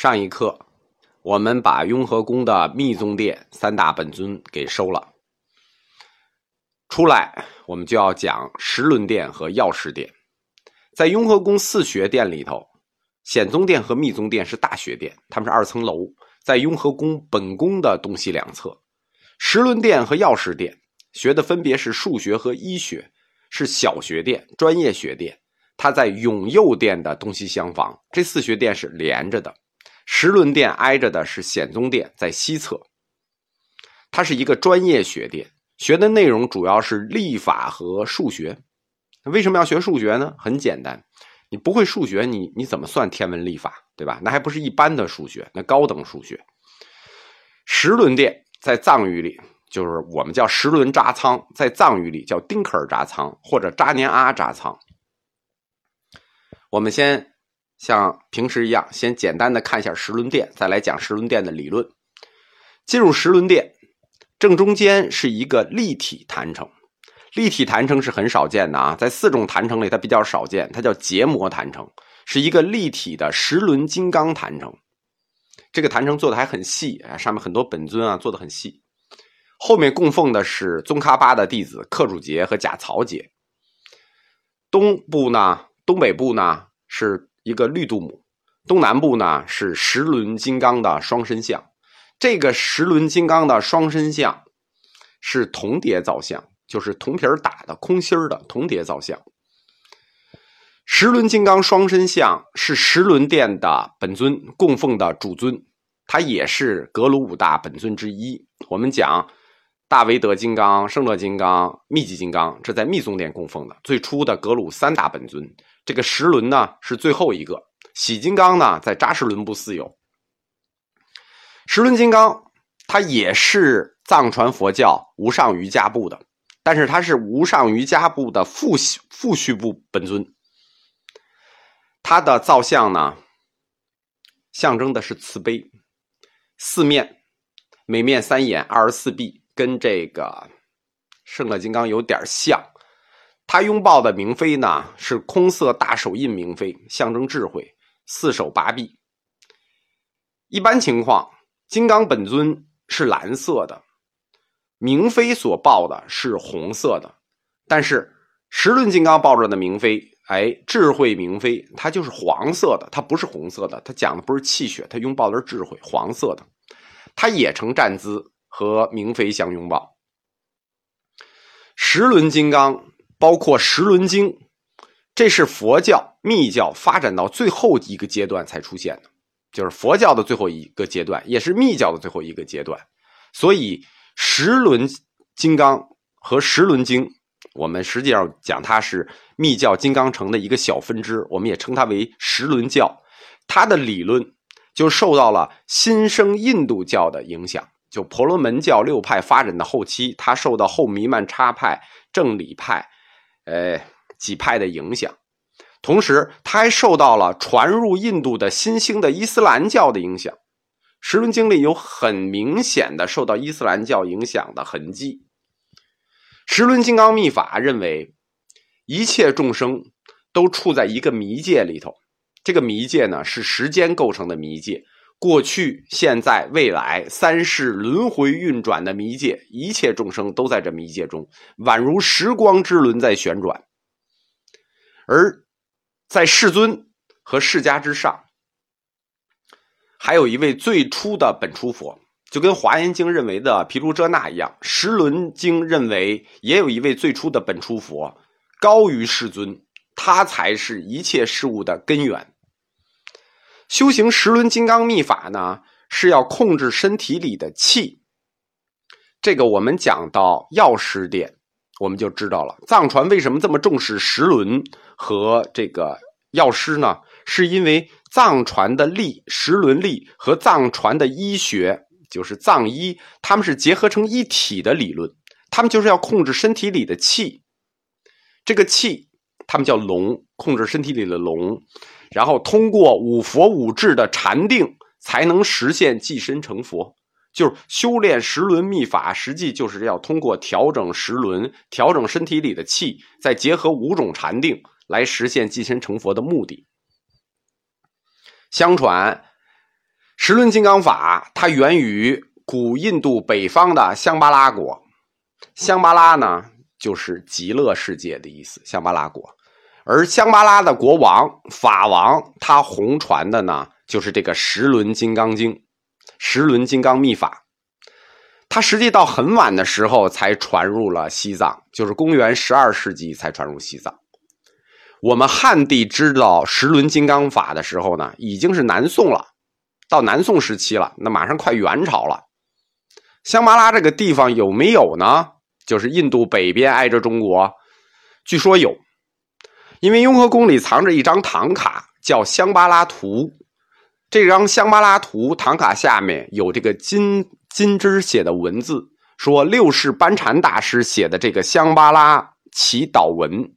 上一课，我们把雍和宫的密宗殿三大本尊给收了。出来，我们就要讲十轮殿和药师殿。在雍和宫四学殿里头，显宗殿和密宗殿是大学殿，他们是二层楼，在雍和宫本宫的东西两侧。十轮殿和药师殿学的分别是数学和医学，是小学殿、专业学殿。它在永佑殿的东西厢房，这四学殿是连着的。十轮殿挨着的是显宗殿，在西侧。它是一个专业学殿，学的内容主要是历法和数学。为什么要学数学呢？很简单，你不会数学，你你怎么算天文历法，对吧？那还不是一般的数学，那高等数学。十轮殿在藏语里就是我们叫十轮扎仓，在藏语里叫丁克尔扎仓或者扎年阿扎仓。我们先像平时一样，先简单的看一下十轮殿，再来讲十轮殿的理论。进入十轮殿，正中间是一个立体坛城。立体坛城是很少见的啊，在四种坛城里它比较少见，它叫结膜坛城，是一个立体的十轮金刚坛城。这个坛城做的还很细啊，上面很多本尊啊做的很细。后面供奉的是宗喀巴的弟子克主杰和贾曹杰。东部呢？东北部呢是一个绿度母，东南部呢是十轮金刚的双身像。这个十轮金刚的双身像是铜碟造像，就是铜皮打的空心的铜碟造像。十轮金刚双身像是十轮殿的本尊供奉的主尊，它也是格鲁五大本尊之一。我们讲。大威德金刚、圣乐金刚、密集金刚，这在密宗殿供奉的最初的格鲁三大本尊。这个十轮呢是最后一个，喜金刚呢在扎什伦布寺有。十轮金刚它也是藏传佛教无上瑜伽部的，但是它是无上瑜伽部的副副序部本尊。它的造像呢，象征的是慈悲，四面每面三眼，二十四臂。跟这个圣乐金刚有点像，他拥抱的明妃呢是空色大手印明妃，象征智慧，四手八臂。一般情况，金刚本尊是蓝色的，明妃所抱的是红色的。但是十轮金刚抱着的明妃，哎，智慧明妃，它就是黄色的，它不是红色的。它讲的不是气血，它拥抱的是智慧，黄色的，它也呈站姿。和明妃相拥抱，十轮金刚包括十轮经，这是佛教密教发展到最后一个阶段才出现的，就是佛教的最后一个阶段，也是密教的最后一个阶段。所以十轮金刚和十轮经，我们实际上讲它是密教金刚城的一个小分支，我们也称它为十轮教。它的理论就受到了新生印度教的影响。就婆罗门教六派发展的后期，它受到后弥曼叉派、正理派，呃几派的影响，同时他还受到了传入印度的新兴的伊斯兰教的影响。十轮经里有很明显的受到伊斯兰教影响的痕迹。十轮金刚秘法认为，一切众生都处在一个迷界里头，这个迷界呢是时间构成的迷界。过去、现在、未来三世轮回运转的迷界，一切众生都在这迷界中，宛如时光之轮在旋转。而在世尊和释迦之上，还有一位最初的本初佛，就跟华严经认为的毗卢遮那一样，十轮经认为也有一位最初的本初佛，高于世尊，他才是一切事物的根源。修行十轮金刚秘法呢，是要控制身体里的气。这个我们讲到药师殿，我们就知道了藏传为什么这么重视十轮和这个药师呢？是因为藏传的力十轮力和藏传的医学，就是藏医，他们是结合成一体的理论。他们就是要控制身体里的气，这个气他们叫龙，控制身体里的龙。然后通过五佛五智的禅定，才能实现寄身成佛。就是修炼十轮秘法，实际就是要通过调整十轮，调整身体里的气，再结合五种禅定，来实现寄身成佛的目的。相传，十轮金刚法它源于古印度北方的香巴拉国，香巴拉呢就是极乐世界的意思，香巴拉国。而香巴拉的国王法王他弘传的呢就是这个十轮金刚经，十轮金刚秘法。它实际到很晚的时候才传入了西藏，就是公元十二世纪才传入西藏。我们汉地知道十轮金刚法的时候呢，已经是南宋了，到南宋时期了，那马上快元朝了。香巴拉这个地方有没有呢？就是印度北边挨着中国，据说有，因为雍和宫里藏着一张唐卡，叫《香巴拉图》。这张香巴拉图唐卡下面有这个金金枝写的文字，说六世班禅大师写的这个香巴拉祈祷文。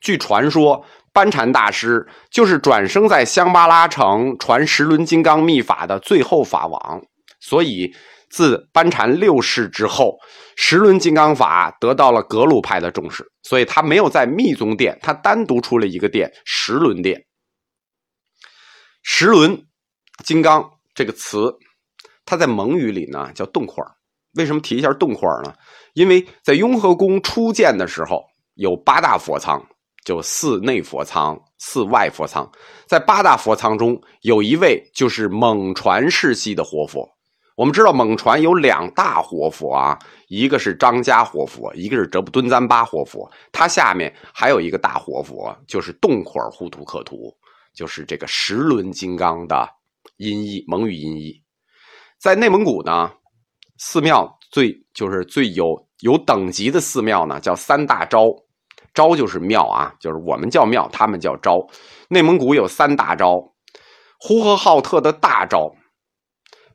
据传说，班禅大师就是转生在香巴拉城传十轮金刚秘法的最后法王，所以自班禅六世之后，十轮金刚法得到了格鲁派的重视，所以他没有在密宗殿，他单独出了一个殿——十轮殿。十轮金刚这个词，它在蒙语里呢叫洞块为什么提一下洞块呢？因为在雍和宫初建的时候有八大佛仓。就寺内佛仓、寺外佛仓，在八大佛仓中有一位就是蒙传世系的活佛。我们知道蒙传有两大活佛啊，一个是张家活佛，一个是哲布敦赞巴活佛。他下面还有一个大活佛，就是洞块呼图克图，就是这个十轮金刚的音译，蒙语音译。在内蒙古呢，寺庙最就是最有有等级的寺庙呢，叫三大昭。昭就是庙啊，就是我们叫庙，他们叫昭。内蒙古有三大昭：呼和浩特的大昭、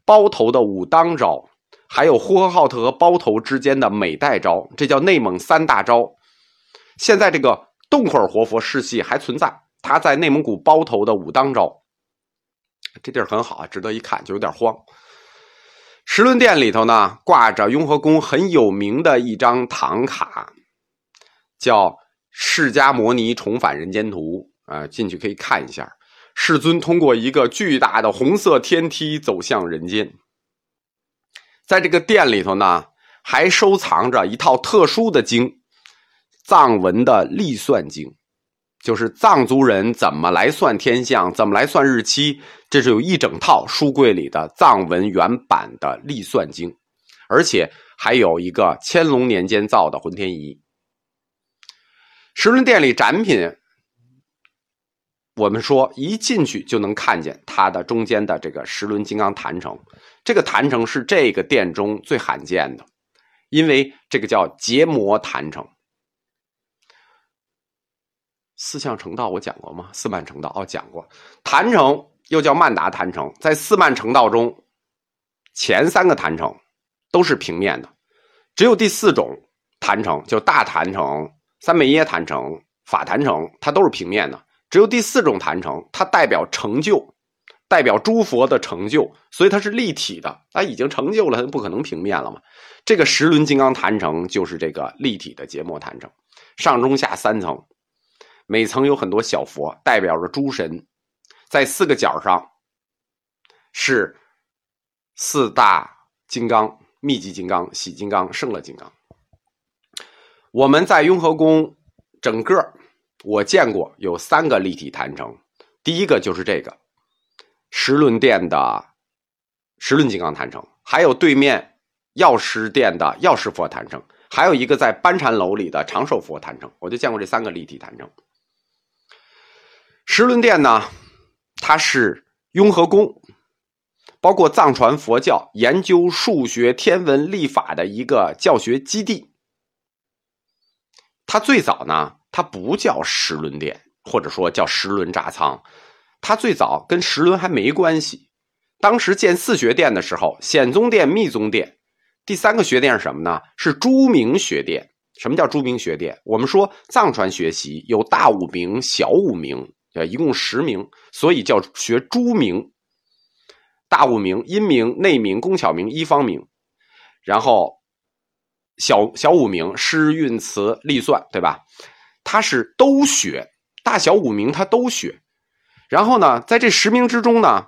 包头的武当招，还有呼和浩特和包头之间的美代招，这叫内蒙三大招。现在这个洞块活佛世系还存在，他在内蒙古包头的武当招，这地儿很好啊，值得一看，就有点荒。石轮殿里头呢，挂着雍和宫很有名的一张唐卡，叫。释迦摩尼重返人间图啊，进去可以看一下。世尊通过一个巨大的红色天梯走向人间。在这个殿里头呢，还收藏着一套特殊的经——藏文的历算经，就是藏族人怎么来算天象、怎么来算日期。这是有一整套书柜里的藏文原版的历算经，而且还有一个乾隆年间造的浑天仪。石轮殿里展品，我们说一进去就能看见它的中间的这个石轮金刚坛城。这个坛城是这个殿中最罕见的，因为这个叫结魔坛城。四相成道我讲过吗？四曼成道哦，讲过。坛城又叫曼达坛城，在四曼成道中，前三个坛城都是平面的，只有第四种坛城就大坛城。三昧耶坛城、法坛城，它都是平面的。只有第四种坛城，它代表成就，代表诸佛的成就，所以它是立体的。它已经成就了，它不可能平面了嘛。这个十轮金刚坛城就是这个立体的结末坛城，上中下三层，每层有很多小佛，代表着诸神。在四个角上是四大金刚：密集金刚、喜金刚、胜乐金刚。我们在雍和宫，整个我见过有三个立体坛城，第一个就是这个石轮殿的石轮金刚坛城，还有对面药师殿的药师佛坛城，还有一个在班禅楼里的长寿佛坛城，我就见过这三个立体坛城。石轮殿呢，它是雍和宫，包括藏传佛教研究数学、天文、历法的一个教学基地。它最早呢，它不叫石轮殿，或者说叫石轮扎仓，它最早跟石轮还没关系。当时建四学殿的时候，显宗殿、密宗殿，第三个学殿是什么呢？是朱明学殿。什么叫朱明学殿？我们说藏传学习有大五明、小五明，呃，一共十名，所以叫学朱明。大五明：阴明、内明、工巧明、一方明，然后。小小五名诗韵词历算，对吧？他是都学，大小五名他都学。然后呢，在这十名之中呢，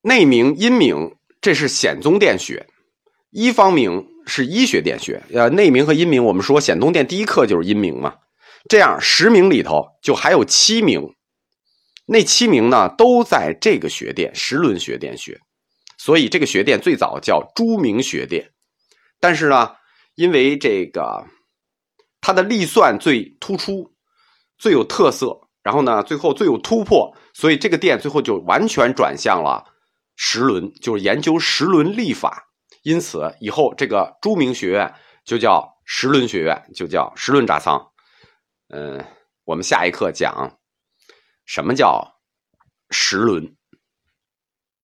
内名、阴名，这是显宗殿学；医方名是医学殿学。呃，内名和阴名，我们说显宗殿第一课就是阴名嘛。这样十名里头就还有七名，那七名呢都在这个学殿十轮学殿学，所以这个学殿最早叫朱明学殿。但是呢，因为这个它的立算最突出、最有特色，然后呢最后最有突破，所以这个店最后就完全转向了十轮，就是研究十轮历法。因此以后这个朱明学院就叫十轮学院，就叫十轮扎仓。嗯，我们下一课讲什么叫十轮。